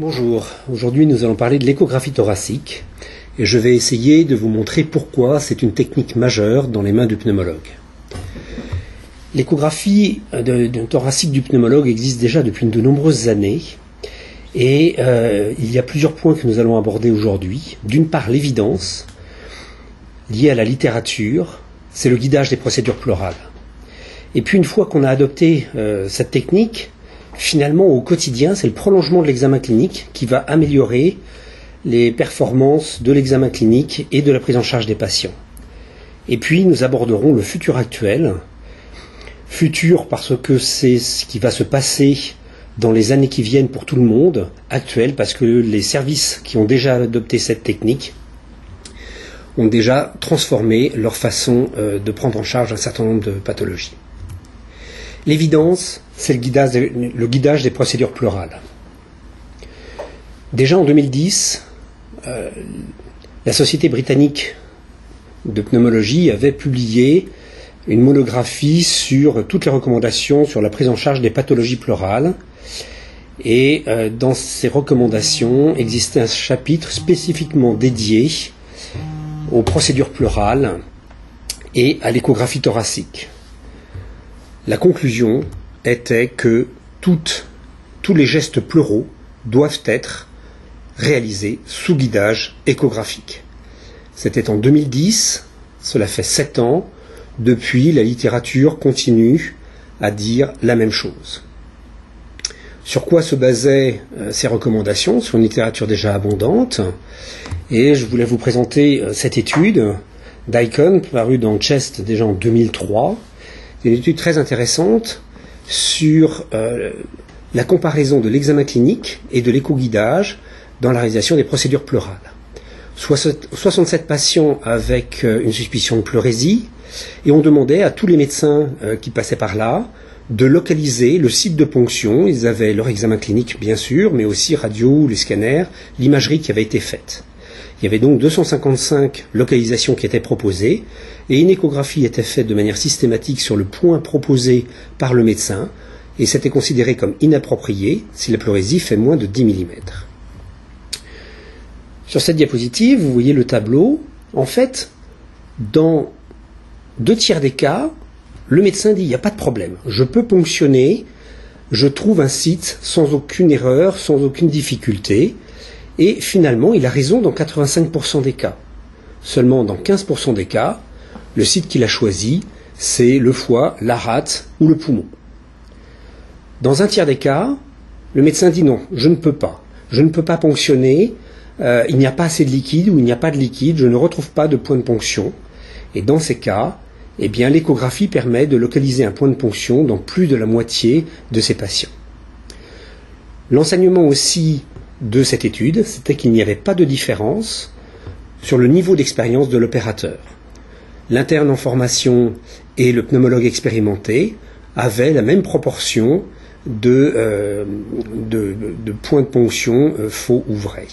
Bonjour, aujourd'hui nous allons parler de l'échographie thoracique et je vais essayer de vous montrer pourquoi c'est une technique majeure dans les mains du pneumologue. L'échographie thoracique du pneumologue existe déjà depuis de nombreuses années et euh, il y a plusieurs points que nous allons aborder aujourd'hui. D'une part l'évidence liée à la littérature, c'est le guidage des procédures pleurales. Et puis une fois qu'on a adopté euh, cette technique, finalement, au quotidien, c'est le prolongement de l'examen clinique qui va améliorer les performances de l'examen clinique et de la prise en charge des patients. Et puis, nous aborderons le futur actuel. Futur parce que c'est ce qui va se passer dans les années qui viennent pour tout le monde. Actuel parce que les services qui ont déjà adopté cette technique ont déjà transformé leur façon euh, de prendre en charge un certain nombre de pathologies. L'évidence, c'est le guidage, des procédures pleurales. Déjà en 2010, euh, la Société britannique de pneumologie avait publié une monographie sur toutes les recommandations sur la prise en charge des pathologies pleurales. Et euh, dans ces recommandations existait un chapitre spécifiquement dédié aux procédures pleurales et à l'échographie thoracique. La conclusion était que tous les gestes pleuraux doivent être réalisés sous guidage échographique. C'était en 2010, cela fait sept ans. Depuis, la littérature continue à dire la même chose. Sur quoi se basaient euh, ces recommandations? Sur une littérature déjà abondante. Et je voulais vous présenter euh, cette étude d'Icon, parue dans Chest déjà en 2003, c'est une étude très intéressante sur euh, la comparaison de l'examen clinique et de l'éco-guidage dans la réalisation des procédures pleurales. 67 patients avec euh, une suspicion de pleurésie et on demandait à tous les médecins euh, qui passaient par là de localiser le site de ponction. Ils avaient leur examen clinique bien sûr, mais aussi radio, les scanners, l'imagerie qui avait été faite. Il y avait donc 255 localisations qui étaient proposées et une échographie était faite de manière systématique sur le point proposé par le médecin et c'était considéré comme inapproprié si la pleurésie fait moins de 10 mm. Sur cette diapositive, vous voyez le tableau. En fait, dans deux tiers des cas, le médecin dit il n'y a pas de problème, je peux ponctionner, je trouve un site sans aucune erreur, sans aucune difficulté. Et finalement, il a raison dans 85% des cas. Seulement dans 15% des cas, le site qu'il a choisi, c'est le foie, la rate ou le poumon. Dans un tiers des cas, le médecin dit non, je ne peux pas. Je ne peux pas ponctionner, euh, il n'y a pas assez de liquide ou il n'y a pas de liquide, je ne retrouve pas de point de ponction. Et dans ces cas, eh bien, l'échographie permet de localiser un point de ponction dans plus de la moitié de ces patients. L'enseignement aussi de cette étude, c'était qu'il n'y avait pas de différence sur le niveau d'expérience de l'opérateur. L'interne en formation et le pneumologue expérimenté avaient la même proportion de, euh, points de ponction euh, faux ou vrais.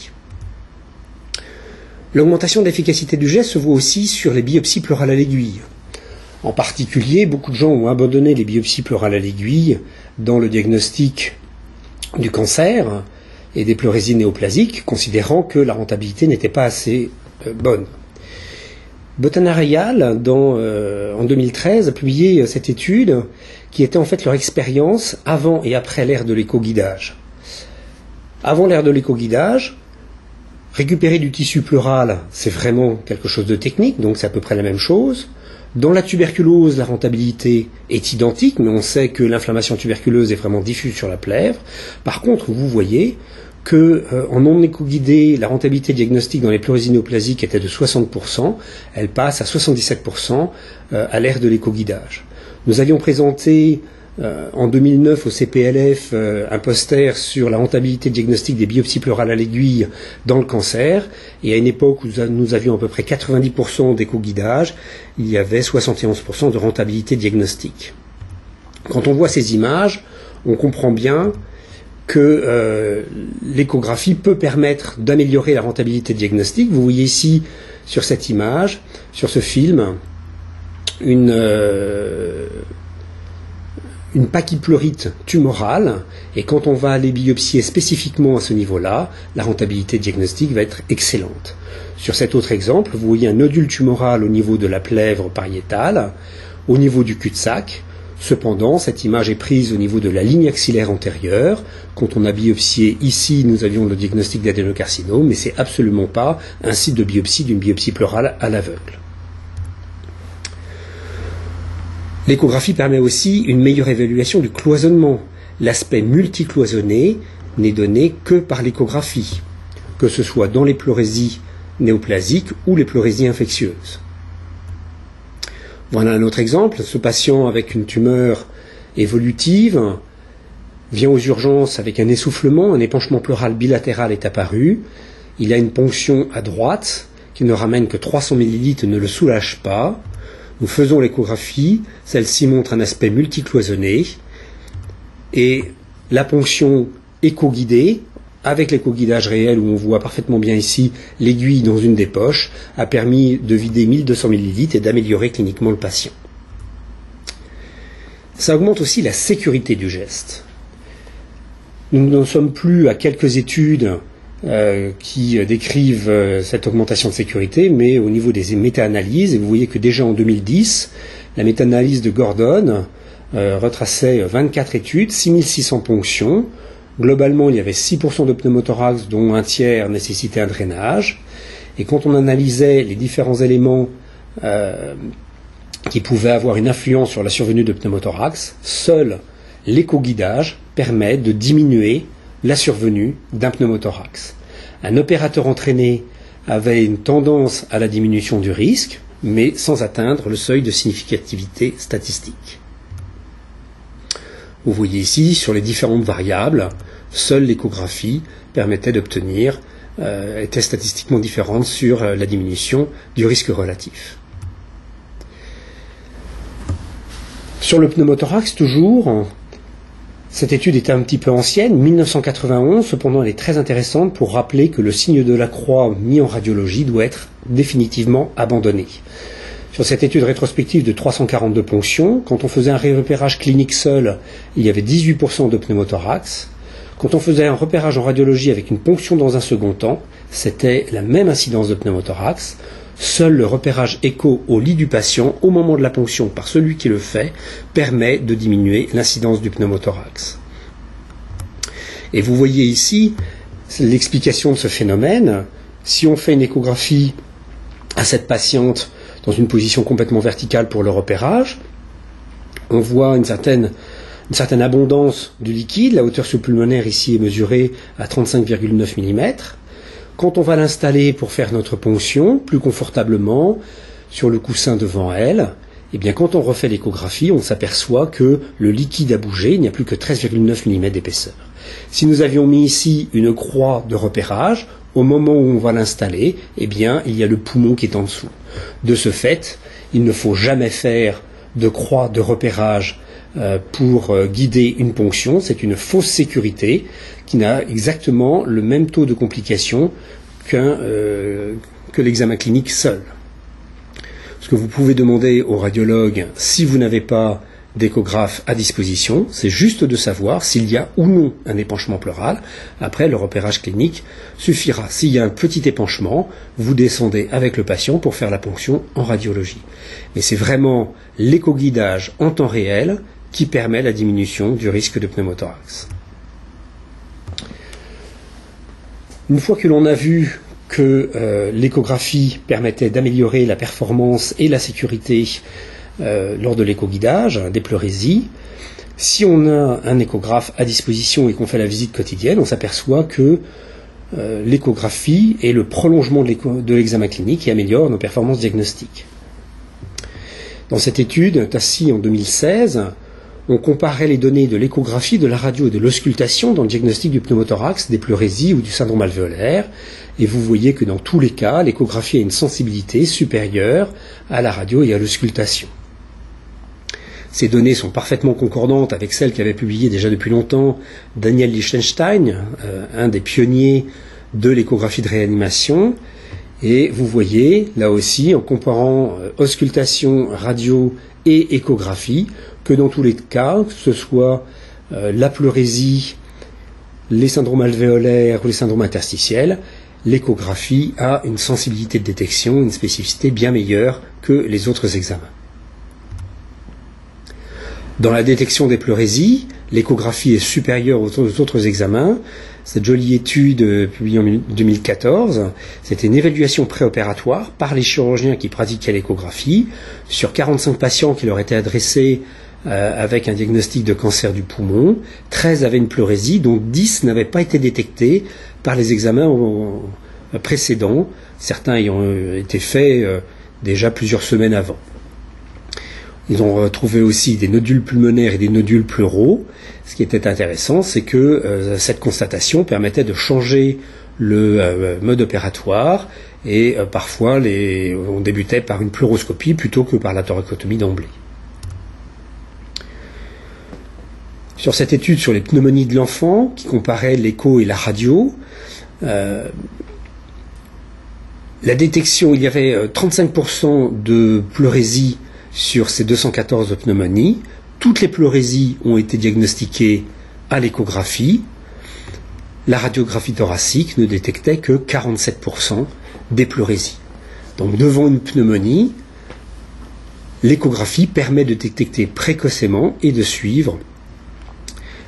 L'augmentation d'efficacité du geste se voit aussi sur les biopsies pleurales à l'aiguille. En particulier, beaucoup de gens ont abandonné les biopsies pleurales à l'aiguille dans le diagnostic du cancer et des pleurésies néoplasiques, considérant que la rentabilité n'était pas assez euh, bonne. Botanarial, euh, en 2013, a publié euh, cette étude qui était en fait leur expérience avant et après l'ère de l'éco-guidage. Avant l'ère de l'éco-guidage, récupérer du tissu pleural, c'est vraiment quelque chose de technique, donc c'est à peu près la même chose. Dans la tuberculose, la rentabilité est identique, mais on sait que l'inflammation tuberculeuse est vraiment diffuse sur la plèvre. Par contre, vous voyez que euh, en non éco-guidé, la rentabilité diagnostique dans les pleurésinéoplasiques était de 60%, elle passe à 77% euh, à l'ère de l'éco-guidage. Nous avions présenté euh, en 2009 au CPLF un poster sur la rentabilité diagnostique des biopsies pleurales à l'aiguille dans le cancer, et à une époque où nous avions à peu près 90% d'éco-guidage, il y avait 71% de rentabilité diagnostique. Quand on voit ces images, on comprend bien que euh, l'échographie peut permettre d'améliorer la rentabilité diagnostique. Vous voyez ici sur cette image, sur ce film, une, euh, une pachyplorite tumorale, et quand on va aller biopsier spécifiquement à ce niveau-là, la rentabilité diagnostique va être excellente. Sur cet autre exemple, vous voyez un nodule tumoral au niveau de la plèvre pariétale, au niveau du cul-de-sac. Cependant, cette image est prise au niveau de la ligne axillaire antérieure. Quand on a biopsié ici, nous avions le diagnostic d'adénocarcinome, mais c'est absolument pas un site de biopsie d'une biopsie pleurale à l'aveugle. L'échographie permet aussi une meilleure évaluation du cloisonnement. L'aspect multicloisonné n'est donné que par l'échographie, que ce soit dans les pleurésies néoplasiques ou les pleurésies infectieuses. Voilà un autre exemple. Ce patient avec une tumeur évolutive vient aux urgences avec un essoufflement, un épanchement pleural bilatéral est apparu. Il a une ponction à droite qui ne ramène que 300 ml, ne le soulage pas. Nous faisons l'échographie, celle-ci montre un aspect multicloisonné, et la ponction éco-guidée, avec l'éco-guidage réel où on voit parfaitement bien ici l'aiguille dans une des poches, a permis de vider 1200 ml et d'améliorer cliniquement le patient. Ça augmente aussi la sécurité du geste. Nous n'en sommes plus à quelques études euh, qui décrivent euh, cette augmentation de sécurité, mais au niveau des méta-analyses, et vous voyez que déjà en 2010, la méta-analyse de Gordon euh, retraçait 24 études, 6600 ponctions. Globalement, il y avait 6% de pneumothorax, dont un tiers nécessitait un drainage. Et quand on analysait les différents éléments qui pouvaient avoir une influence sur la survenue de pneumothorax, seul l'éco-guidage permet de diminuer la survenue d'un pneumothorax. Un opérateur entraîné avait une tendance à la diminution du risque, mais sans atteindre le seuil de significativité statistique. Vous voyez ici, sur les différentes variables, seule l'échographie permettait d'obtenir, euh, était statistiquement différente sur euh, la diminution du risque relatif. Sur le pneumothorax, toujours, cette étude est un petit peu ancienne, 1991, cependant elle est très intéressante pour rappeler que le signe de la croix mis en radiologie doit être définitivement abandonné. Sur cette étude rétrospective de 342 ponctions, quand on faisait un repérage clinique seul, il y avait 18% de pneumothorax. Quand on faisait un repérage en radiologie avec une ponction dans un second temps, c'était la même incidence de pneumothorax. Seul le repérage écho au lit du patient au moment de la ponction par celui qui le fait permet de diminuer l'incidence du pneumothorax. Et vous voyez ici l'explication de ce phénomène. Si on fait une échographie à cette patiente dans une position complètement verticale pour le repérage, on voit une certaine, abondance du liquide. La hauteur sous-pulmonaire ici est mesurée à 35,9 mm. Quand on va l'installer pour faire notre ponction plus confortablement sur le coussin devant elle, eh bien quand on refait l'échographie, on s'aperçoit que le liquide a bougé, il n'y a plus que 13,9 mm d'épaisseur. Si nous avions mis ici une croix de repérage, au moment où on va l'installer, eh bien il y a le poumon qui est en dessous. De ce fait, il ne faut jamais faire de croix de repérage euh, pour euh, guider une ponction, c'est une fausse sécurité qui n'a exactement le même taux de complication euh, que l'examen clinique seul. Ce que vous pouvez demander au radiologue si vous n'avez pas d'échographe à disposition, c'est juste de savoir s'il y a ou non un épanchement pleural. Après, le repérage clinique suffira. S'il y a un petit épanchement, vous descendez avec le patient pour faire la ponction en radiologie. Mais c'est vraiment l'échoguidage en temps réel qui permet la diminution du risque de pneumothorax. Une fois que l'on a vu que euh, l'échographie permettait d'améliorer la performance et la sécurité euh, lors de l'échoguidage des pleurésies, si on a un échographe à disposition et qu'on fait la visite quotidienne, on s'aperçoit que euh, l'échographie est le prolongement de l'examen clinique et améliore nos performances diagnostiques. Dans cette étude, Tassi en 2016, on comparait les données de l'échographie, de la radio et de l'auscultation dans le diagnostic du pneumothorax, des pleurésies ou du syndrome alvéolaire, et vous voyez que dans tous les cas, l'échographie a une sensibilité supérieure à la radio et à l'auscultation. Ces données sont parfaitement concordantes avec celles qu'avait publiées déjà depuis longtemps Daniel Liechtenstein, euh, un des pionniers de l'échographie de réanimation, Et vous voyez, là aussi, en comparant euh, auscultation, radio et échographie, que dans tous les cas, que ce soit euh, la pleurésie, les syndromes alvéolaires ou les syndromes interstitiels, l'échographie a une sensibilité de détection, une spécificité bien meilleure que les autres examens. Dans la détection des pleurésies, l'échographie est supérieure aux autres examens. Cette jolie étude euh, publiée en 2014, c'était une évaluation préopératoire par les chirurgiens qui pratiquaient l'échographie sur 45 patients qui leur étaient adressés euh, avec un diagnostic de cancer du poumon. 13 avaient une pleurésie, dont 10 n'avaient pas été détectés par les examens précédents, certains ayant euh, été faits déjà plusieurs semaines avant. Ils ont retrouvé aussi des nodules pulmonaires et des nodules pleuraux. Ce qui était intéressant, c'est que euh, cette constatation permettait de changer le euh, mode opératoire et euh, parfois on débutait par une pleuroscopie plutôt que par la thoracotomie d'emblée. Sur cette étude sur les pneumonies de l'enfant, qui comparait l'écho et la radio, la détection, il y avait 35% de pleurésie sur ces 214 pneumonies. Toutes les pleurésies ont été diagnostiquées à l'échographie. La radiographie thoracique ne détectait que 47% des pleurésies. Donc devant une pneumonie, l'échographie permet de détecter précocement et de suivre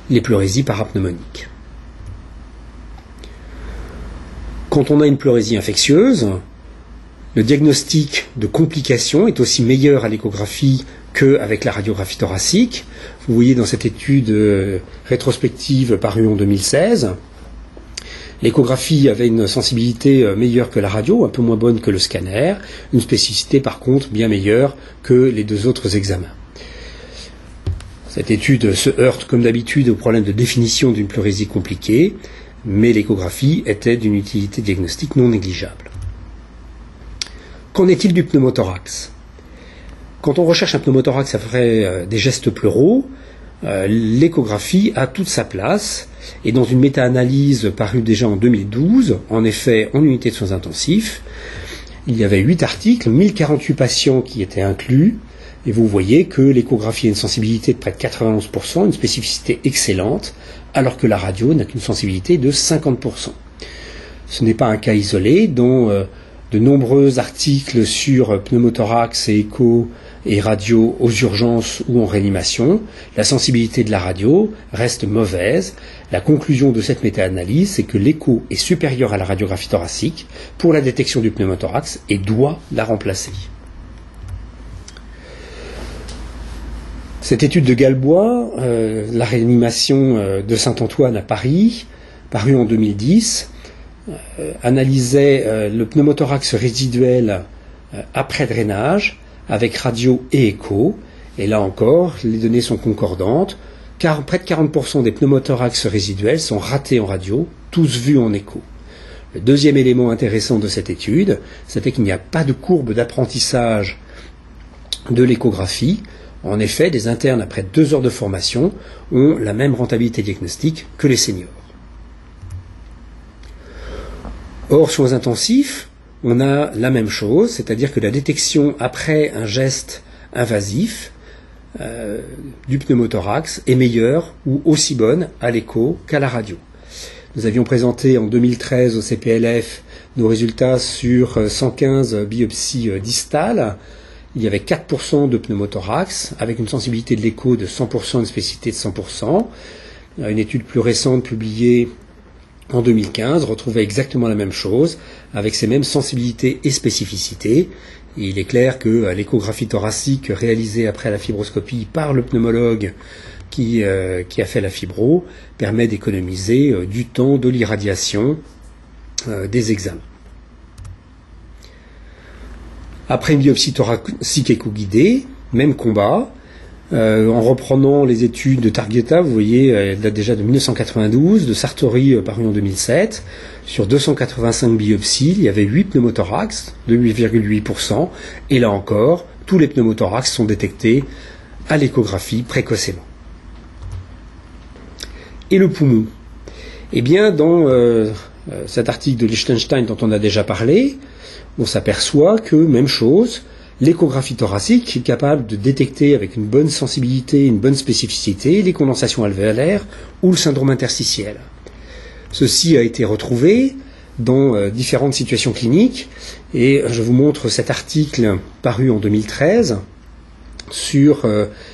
les pleurésies parapneumoniques. Quand on a une pleurésie infectieuse, le diagnostic de complications est aussi meilleur à l'échographie qu'avec la radiographie thoracique. Vous voyez dans cette étude euh, rétrospective parue en 2016, l'échographie avait une sensibilité euh, meilleure que la radio, un peu moins bonne que le scanner, une spécificité par contre bien meilleure que les deux autres examens. Cette étude se heurte comme d'habitude au problème de définition d'une pleurésie compliquée, mais l'échographie était d'une utilité diagnostique non négligeable. Qu'en est-il du pneumothorax? Quand on recherche un pneumothorax après euh, des gestes pleuraux, euh, l'échographie a toute sa place. Et dans une méta-analyse parue déjà en 2012, en effet en unité de soins intensifs, il y avait 8 articles, 1048 patients qui étaient inclus, et vous voyez que l'échographie a une sensibilité de près de 91%, une spécificité excellente, alors que la radio n'a qu'une sensibilité de 50%. Ce n'est pas un cas isolé dont de nombreux articles sur pneumothorax et écho et radio aux urgences ou en réanimation. La sensibilité de la radio reste mauvaise. La conclusion de cette méta-analyse, c'est que l'écho est supérieur à la radiographie thoracique pour la détection du pneumothorax et doit la remplacer. Cette étude de Galbois, euh, la réanimation euh, de Saint-Antoine à Paris, parue en 2010, euh, analysait euh, le pneumothorax résiduel euh, après drainage avec radio et écho. Et là encore, les données sont concordantes, car près de 40% des pneumothorax résiduels sont ratés en radio, tous vus en écho. Le deuxième élément intéressant de cette étude, c'était qu'il n'y a pas de courbe d'apprentissage de l'échographie. En effet, des internes après deux heures de formation ont la même rentabilité diagnostique que les seniors. Or, soins intensifs, on a la même chose, c'est-à-dire que la détection après un geste invasif euh, du pneumothorax est meilleure ou aussi bonne à l'écho qu'à la radio. Nous avions présenté en 2013 au CPLF nos résultats sur 115 euh, biopsies euh, distales. Il y avait 4% de pneumothorax avec une sensibilité de l'écho de 100%, une spécificité de 100%. Une étude plus récente publiée en 2015 retrouvait exactement la même chose, avec ces mêmes sensibilités et spécificités. il est clair que euh, l'échographie thoracique réalisée après la fibroscopie par le pneumologue qui, euh, a fait la fibro permet d'économiser euh, du temps de l'irradiation des examens. Après une biopsie thoracique écho-guidée, même combat, euh, en reprenant les études de Targeta, vous voyez, elle date déjà de 1992, de Sartori euh, paru en 2007. Sur 285 biopsies, il y avait 8 pneumothorax, de 8,8%. Et là encore, tous les pneumothorax sont détectés à l'échographie précocement. Et le poumon Eh bien, dans euh, cet article de Liechtenstein dont on a déjà parlé, on s'aperçoit que, même chose, l'échographie thoracique est capable de détecter avec une bonne sensibilité, une bonne spécificité, les condensations alvéolaires ou le syndrome interstitiel. Ceci a été retrouvé dans euh, différentes situations cliniques et je vous montre cet article paru en 2013 sur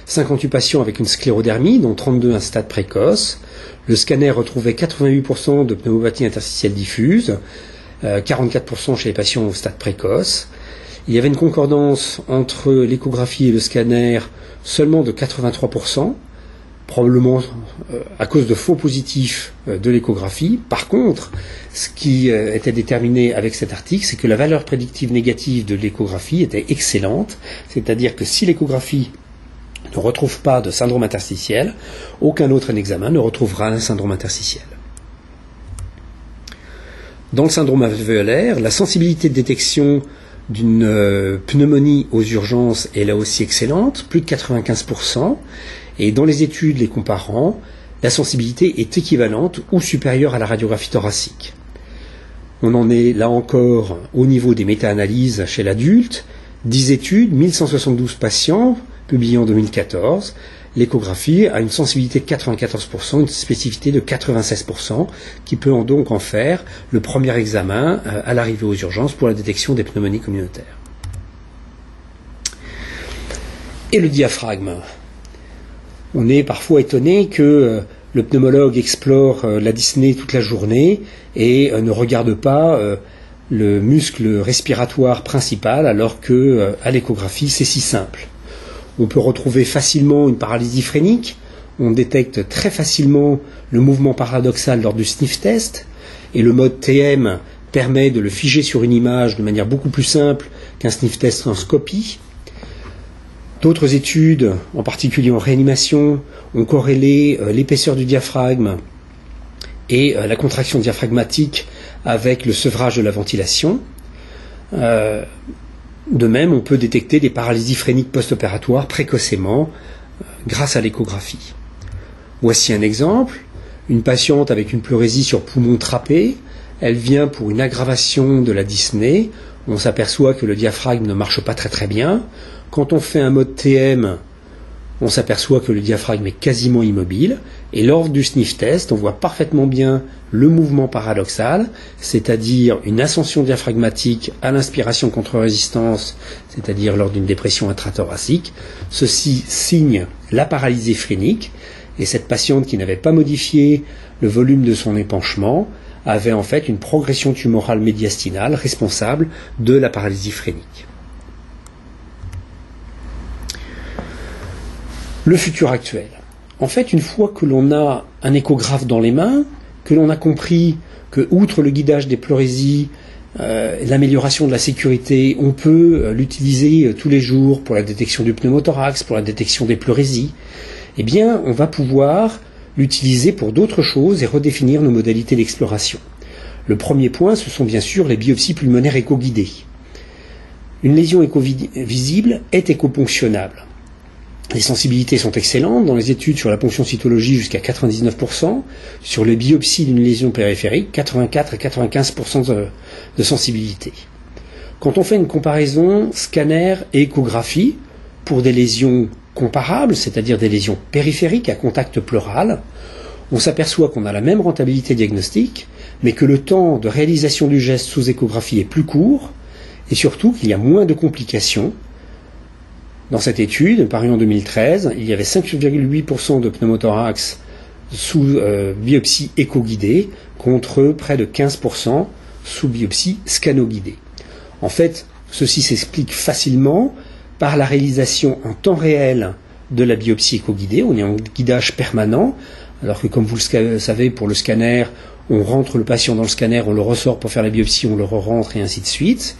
58 euh, patients avec une sclérodermie, dont 32 à un stade précoce. Le scanner retrouvait 88% de pneumopathie interstitielle diffuse, 44% euh, chez les patients au stade précoce. Il y avait une concordance entre l'échographie et le scanner seulement de 83%, probablement euh, à cause de faux positifs euh, de l'échographie. Par contre, ce qui euh, était déterminé avec cet article, c'est que la valeur prédictive négative de l'échographie était excellente, c'est-à-dire que si l'échographie ne retrouve pas de syndrome interstitiel, aucun autre examen ne retrouvera un syndrome interstitiel. Dans le syndrome alvéolaire, la sensibilité de détection d'une pneumonie aux urgences est là aussi excellente, plus de 95%, et dans les études les comparant, la sensibilité est équivalente ou supérieure à la radiographie thoracique. On en est là encore au niveau des méta-analyses chez l'adulte. 10 études, 1172 patients, publiées en 2014. L'échographie a une sensibilité de 94%, une spécificité de 96%, qui peut donc en faire le premier examen euh, à l'arrivée aux urgences pour la détection des pneumonies communautaires. Et le diaphragme on est parfois étonné que euh, le pneumologue explore euh, la dyspnée toute la journée et ne regarde pas le muscle respiratoire principal alors que à l'échographie c'est si simple. On peut retrouver facilement une paralysie phrénique, on détecte très facilement le mouvement paradoxal lors du sniff test et le mode TM permet de le figer sur une image de manière beaucoup plus simple qu'un sniff test en scopie. D'autres études, en particulier en réanimation, ont corrélé euh, l'épaisseur du diaphragme et euh, la contraction diaphragmatique avec le sevrage de la ventilation. Euh, de même, on peut détecter des paralysies phréniques post-opératoires précocement grâce à l'échographie. Voici un exemple. Une patiente avec une pleurésie sur poumon trappé, elle vient pour une aggravation de la dyspnée. On s'aperçoit que le diaphragme ne marche pas très très bien. Quand on fait un mode TM, on s'aperçoit que le diaphragme est quasiment immobile, et lors du sniff test, on voit parfaitement bien le mouvement paradoxal, c'est-à-dire une ascension diaphragmatique à l'inspiration contre résistance, c'est-à-dire lors d'une dépression intrathoracique. Ceci signe la paralysie phrénique, et cette patiente qui n'avait pas modifié le volume de son épanchement avait en fait une progression tumorale médiastinale responsable de la paralysie phrénique. Le futur actuel. En fait, une fois que l'on a un échographe dans les mains, que l'on a compris que, outre le guidage des pleurésies, euh, l'amélioration de la sécurité, on peut euh, l'utiliser euh, tous les jours pour la détection du pneumothorax, pour la détection des pleurésies, eh bien, on va pouvoir l'utiliser pour d'autres choses et redéfinir nos modalités d'exploration. Le premier point, ce sont bien sûr les biopsies pulmonaires éco-guidées. Une lésion éco-visible est éco-ponctionnable. Les sensibilités sont excellentes dans les études sur la ponction cytologie jusqu'à 99%, sur les biopsies d'une lésion périphérique 84 à 95% de, sensibilité. Quand on fait une comparaison scanner et échographie pour des lésions comparables, c'est-à-dire des lésions périphériques à contact pleural, on s'aperçoit qu'on a la même rentabilité diagnostique, mais que le temps de réalisation du geste sous échographie est plus court, et surtout qu'il y a moins de complications dans cette étude, parue en 2013, il y avait 5,8% de pneumothorax sous euh, biopsie éco-guidée contre près de 15% sous biopsie scano-guidée. En fait, ceci s'explique facilement par la réalisation en temps réel de la biopsie éco-guidée. On est en guidage permanent, alors que comme vous le savez, pour le scanner, on rentre le patient dans le scanner, on le ressort pour faire la biopsie, on le re-rentre et ainsi de suite.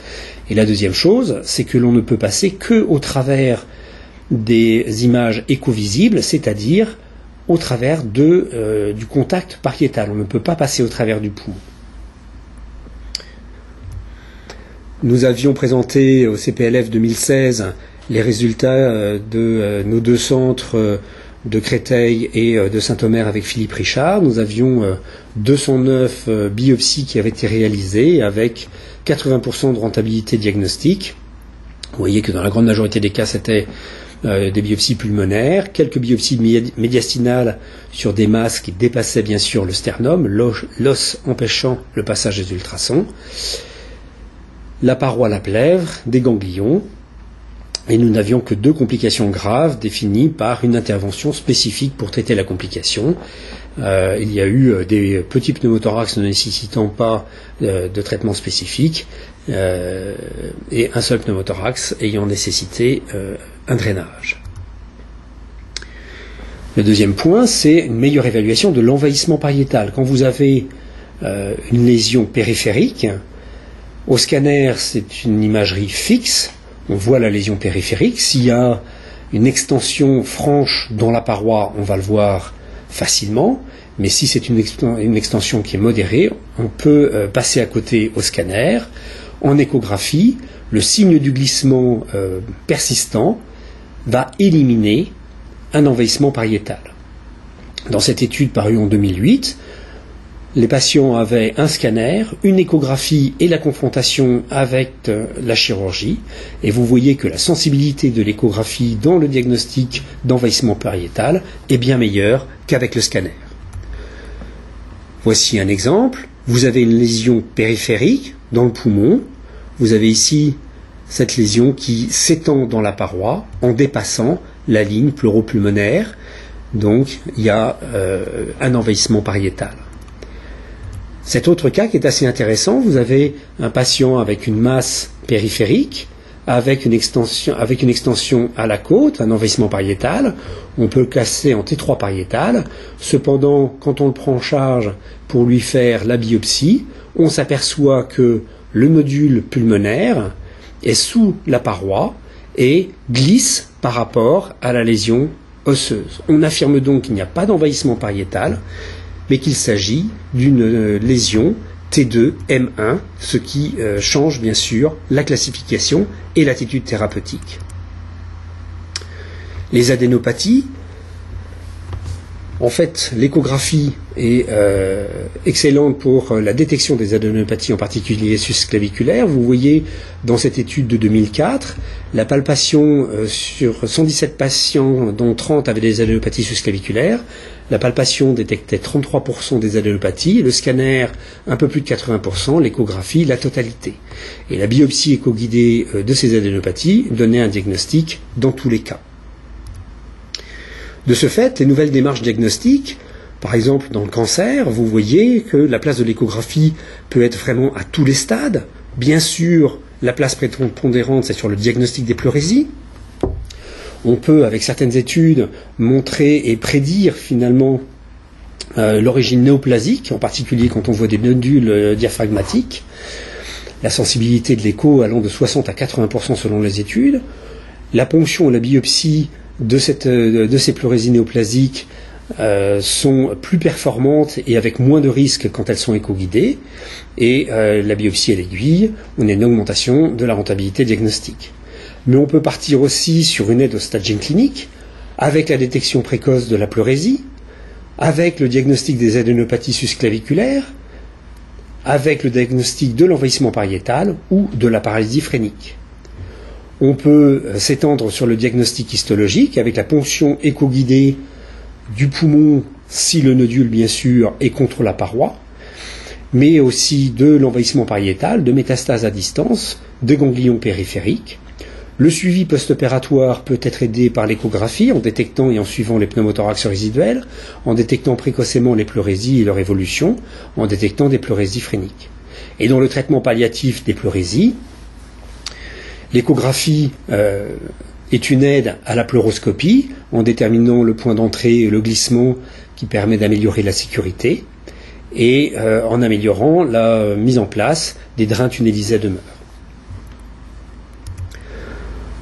Et la deuxième chose, c'est que l'on ne peut passer que au travers des images éco-visibles, c'est-à-dire au travers de, euh, du contact pariétal. On ne peut pas passer au travers du poumon. Nous avions présenté au CPLF 2016 les résultats euh, de euh, nos deux centres de Créteil et de Saint-Omer avec Philippe Richard. Nous avions 209 biopsies qui avaient été réalisées avec 80% de rentabilité diagnostique. Vous voyez que dans la grande majorité des cas, c'était euh, des biopsies pulmonaires, quelques biopsies médiastinales sur des masses qui dépassaient bien sûr le sternum, l'os empêchant le passage des ultrasons, la paroi la plèvre, des ganglions, et nous n'avions que deux complications graves définies par une intervention spécifique pour traiter la complication. Euh, il y a eu euh, des petits pneumothorax ne nécessitant pas de traitement spécifique et un seul pneumothorax ayant nécessité un drainage. Le deuxième point, c'est une meilleure évaluation de l'envahissement pariétal. Quand vous avez euh, une lésion périphérique, au scanner, c'est une imagerie fixe, on voit la lésion périphérique. S'il y a une extension franche dans la paroi, on va le voir facilement, mais si c'est une, extension qui est modérée, on peut euh, passer à côté au scanner. En échographie, le signe du glissement euh, persistant va éliminer un envahissement pariétal. Dans cette étude parue en 2008, les patients avaient un scanner, une échographie et la confrontation avec euh, la chirurgie. Et vous voyez que la sensibilité de l'échographie dans le diagnostic d'envahissement pariétal est bien meilleure qu'avec le scanner. Voici un exemple. Vous avez une lésion périphérique dans le poumon. Vous avez ici cette lésion qui s'étend dans la paroi en dépassant la ligne pleuropulmonaire. Donc il y a euh, un envahissement pariétal. Cet autre cas qui est assez intéressant, vous avez un patient avec une masse périphérique, avec une extension, à la côte, un envahissement pariétal. On peut le casser en T3 pariétal. Cependant, quand on le prend en charge pour lui faire la biopsie, on s'aperçoit que le nodule pulmonaire est sous la paroi et glisse par rapport à la lésion osseuse. On affirme donc qu'il n'y a pas d'envahissement pariétal, mais qu'il s'agit d'une euh, lésion T2M1, ce qui euh, change bien sûr la classification et l'attitude thérapeutique. Les adénopathies, en fait, l'échographie est euh, excellente pour la détection des adénopathies, en particulier susclaviculaires. Vous voyez dans cette étude de 2004 la palpation euh, sur 117 patients, dont 30 avaient des adénopathies susclaviculaires. La palpation détectait 33% des adénopathies, le scanner un peu plus de 80%, l'échographie la totalité. Et la biopsie éco-guidée euh, de ces adénopathies donnait un diagnostic dans tous les cas. De ce fait, les nouvelles démarches diagnostiques, par exemple dans le cancer, vous voyez que la place de l'échographie peut être vraiment à tous les stades. Bien sûr, la place prépondérante, c'est sur le diagnostic des pleurésies. On peut, avec certaines études, montrer et prédire finalement euh, l'origine néoplasique, en particulier quand on voit des nodules euh, diaphragmatiques. La sensibilité de l'écho allant de 60 à 80% selon les études. La ponction ou la biopsie euh, de ces pleurésies néoplasiques euh, sont plus performantes et avec moins de risques quand elles sont éco-guidées. Et euh, la biopsie à l'aiguille, on a une augmentation de la rentabilité diagnostique. Mais on peut partir aussi sur une aide au staging clinique, avec la détection précoce de la pleurésie, avec le diagnostic des adénopathies susclaviculaires, avec le diagnostic de l'envahissement pariétal ou de la paralysie phrénique. On peut euh, s'étendre sur le diagnostic histologique avec la ponction éco-guidée du poumon, si le nodule bien sûr est contre la paroi, mais aussi de l'envahissement pariétal, de métastases à distance, de ganglions périphériques. Le suivi post-opératoire peut être aidé par l'échographie en détectant et en suivant les pneumothorax résiduels, en détectant précocement les pleurésies et leur évolution, en détectant des pleurésies phréniques. Et dans le traitement palliatif des pleurésies, L'échographie euh, est une aide à la pleuroscopie en déterminant le point d'entrée et le glissement qui permet d'améliorer la sécurité et euh, en améliorant la mise en place des drains tunnelisés à demeure.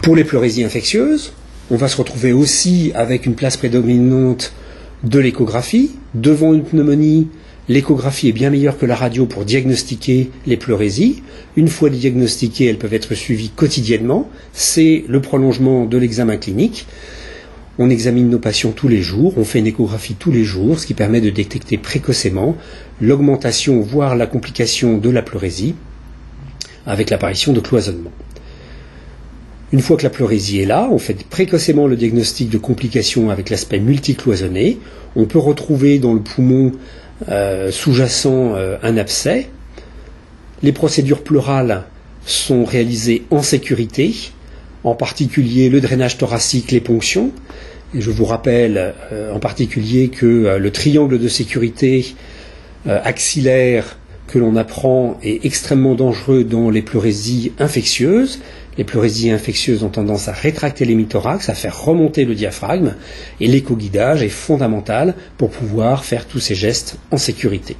Pour les pleurésies infectieuses, on va se retrouver aussi avec une place prédominante de l'échographie devant une pneumonie L'échographie est bien meilleure que la radio pour diagnostiquer les pleurésies. Une fois diagnostiquées, elles peuvent être suivies quotidiennement. C'est le prolongement de l'examen clinique. On examine nos patients tous les jours, on fait une échographie tous les jours, ce qui permet de détecter précocement l'augmentation, voire la complication de la pleurésie, avec l'apparition de cloisonnement. Une fois que la pleurésie est là, on fait précocement le diagnostic de complications avec l'aspect multicloisonné. On peut retrouver dans le poumon euh, sous-jacent euh, un abcès. Les procédures pleurales sont réalisées en sécurité, en particulier le drainage thoracique, les ponctions. Et je vous rappelle euh, en particulier que le triangle de sécurité axillaire que l'on apprend est extrêmement dangereux dans les pleurésies infectieuses. Les pleurésies infectieuses ont tendance à rétracter les à faire remonter le diaphragme, et l'éco-guidage est fondamental pour pouvoir faire tous ces gestes en sécurité.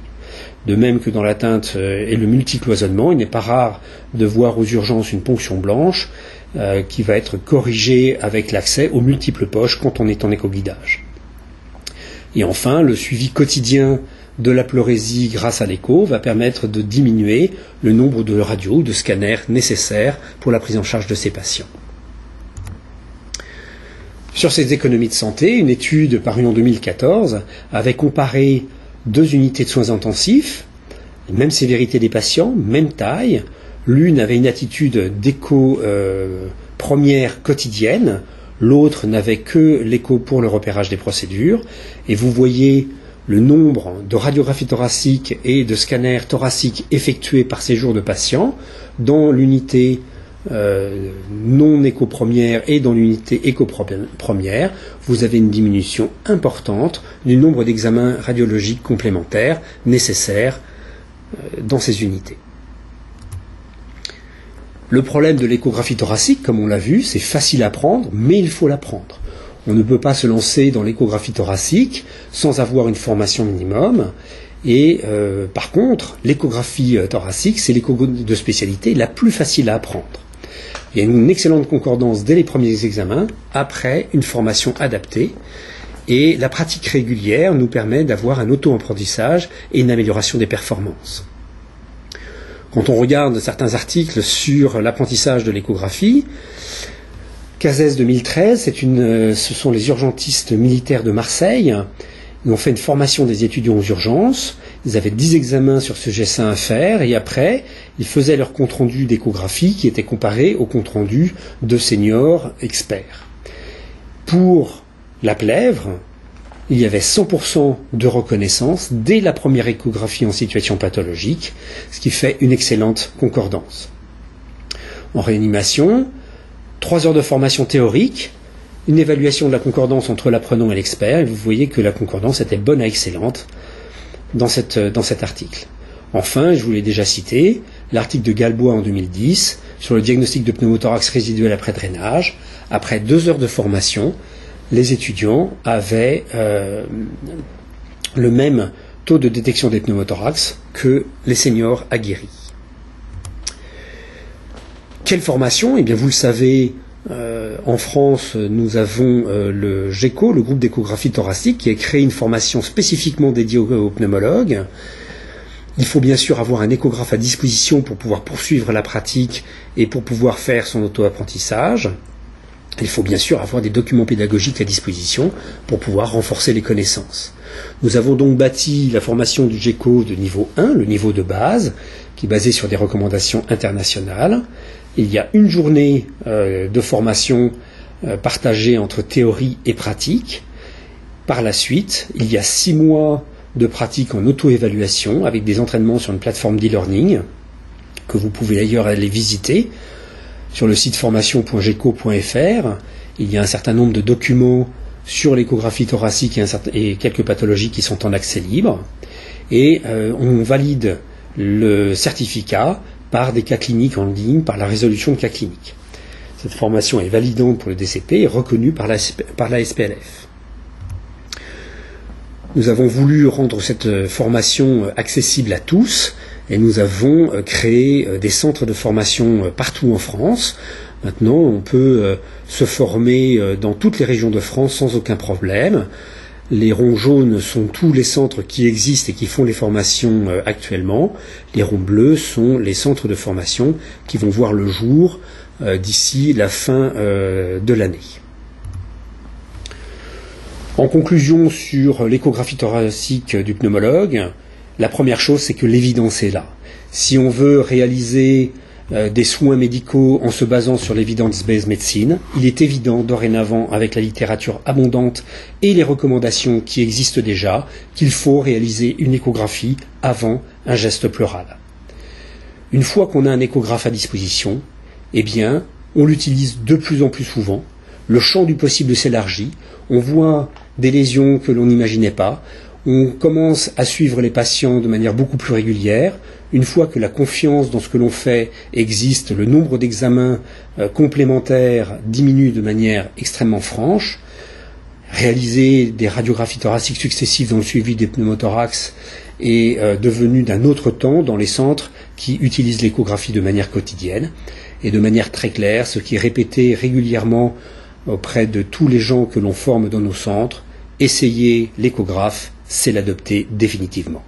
De même que dans l'atteinte euh, et le multicloisonnement, il n'est pas rare de voir aux urgences une ponction blanche euh, qui va être corrigée avec l'accès aux multiples poches quand on est en éco-guidage. Et enfin, le suivi quotidien de la pleurésie grâce à l'écho va permettre de diminuer le nombre de radios ou de scanners nécessaires pour la prise en charge de ces patients. Sur ces économies de santé, une étude parue en 2014 avait comparé deux unités de soins intensifs, même sévérité des patients, même taille. L'une avait une attitude d'écho euh, première quotidienne, l'autre n'avait que l'écho pour le repérage des procédures. Et vous voyez le nombre de radiographies thoraciques et de scanners thoraciques effectués par ces jours de patients dans l'unité euh, non éco-première et dans l'unité éco-première, vous avez une diminution importante du nombre d'examens radiologiques complémentaires nécessaires euh, dans ces unités. Le problème de l'échographie thoracique, comme on l'a vu, c'est facile à prendre, mais il faut la prendre. On ne peut pas se lancer dans l'échographie thoracique sans avoir une formation minimum. Et euh, par contre, l'échographie euh, thoracique, c'est l'écho de spécialité la plus facile à apprendre. Il y a une excellente concordance dès les premiers examens, après une formation adaptée. Et la pratique régulière nous permet d'avoir un auto-apprentissage et une amélioration des performances. Quand on regarde certains articles sur l'apprentissage de l'échographie, CASES 2013, euh, ce sont les urgentistes militaires de Marseille. Ils ont fait une formation des étudiants aux urgences. Ils avaient 10 examens sur ce GSA à faire et après, ils faisaient leur compte-rendu d'échographie qui était comparé au compte-rendu de seniors experts. Pour la plèvre, il y avait 100% de reconnaissance dès la première échographie en situation pathologique, ce qui fait une excellente concordance. En réanimation, trois heures de formation théorique, une évaluation de la concordance entre l'apprenant et l'expert, et vous voyez que la concordance était bonne à excellente dans, cette, dans cet article. Enfin, je vous l'ai déjà cité, l'article de Galbois en 2010 sur le diagnostic de pneumothorax résiduel après drainage. Après deux heures de formation, les étudiants avaient euh, le même taux de détection des pneumothorax que les seniors aguerris. Quelle formation? Eh bien, vous le savez, euh, en France, nous avons euh, le GECO, le groupe d'échographie thoracique, qui a créé une formation spécifiquement dédiée aux, pneumologues. Il faut bien sûr avoir un échographe à disposition pour pouvoir poursuivre la pratique et pour pouvoir faire son auto-apprentissage. Il faut bien sûr avoir des documents pédagogiques à disposition pour pouvoir renforcer les connaissances. Nous avons donc bâti la formation du GECO de niveau 1, le niveau de base, qui est basé sur des recommandations internationales. Il y a une journée euh, de formation euh, partagée entre théorie et pratique. Par la suite, il y a six mois de pratique en auto-évaluation avec des entraînements sur une plateforme d'e-learning que vous pouvez d'ailleurs aller visiter sur le site formation.geco.fr. Il y a un certain nombre de documents sur l'échographie thoracique et, quelques pathologies qui sont en accès libre. Et euh, on valide le certificat par des cas cliniques en ligne, par la résolution de cas cliniques. Cette formation est validante pour le DCP et reconnue par la, par la SPLF. Nous avons voulu rendre cette euh, formation euh, accessible à tous et nous avons euh, créé des centres de formation partout en France. Maintenant, on peut se former dans toutes les régions de France sans aucun problème. Les ronds jaunes sont tous les centres qui existent et qui font les formations euh, actuellement. Les ronds bleus sont les centres de formation qui vont voir le jour euh, d'ici la fin euh, de l'année. En conclusion sur l'échographie thoracique du pneumologue, la première chose c'est que l'évidence est là. Si on veut réaliser euh, des soins médicaux en se basant sur l'évidence-based médecine. Il est évident dorénavant, avec la littérature abondante et les recommandations qui existent déjà, qu'il faut réaliser une échographie avant un geste pleural. Une fois qu'on a un échographe à disposition, eh bien, on l'utilise de plus en plus souvent. Le champ du possible s'élargit. On voit des lésions que l'on n'imaginait pas. On commence à suivre les patients de manière beaucoup plus régulière. Une fois que la confiance dans ce que l'on fait existe, le nombre d'examens euh, complémentaires diminue de manière extrêmement franche. Réaliser des radiographies thoraciques successives dans le suivi des pneumothorax est euh, devenu d'un autre temps dans les centres qui utilisent l'échographie de manière quotidienne et de manière très claire, ce qui est répété régulièrement auprès de tous les gens que l'on forme dans nos centres, essayer l'échographe, c'est l'adopter définitivement.